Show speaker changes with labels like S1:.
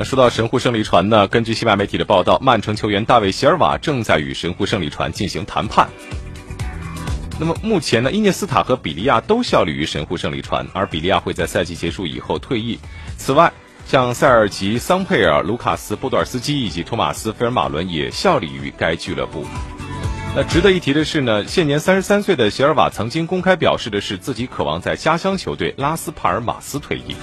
S1: 那说到神户胜利船呢根据西班牙媒体的报道曼城球员大卫席尔瓦正在与神户胜利船进行谈判。那么目前呢伊涅斯塔和比利亚都效力于神户胜利船而比利亚会在赛季结束以后退役。此外像塞尔吉桑佩尔卢卡斯波多尔斯基以及托马斯菲尔马伦也效力于该俱乐部。那值得一提的是呢现年三十三岁的席尔瓦曾经公开表示的是自己渴望在家乡球队拉斯帕尔马斯退役。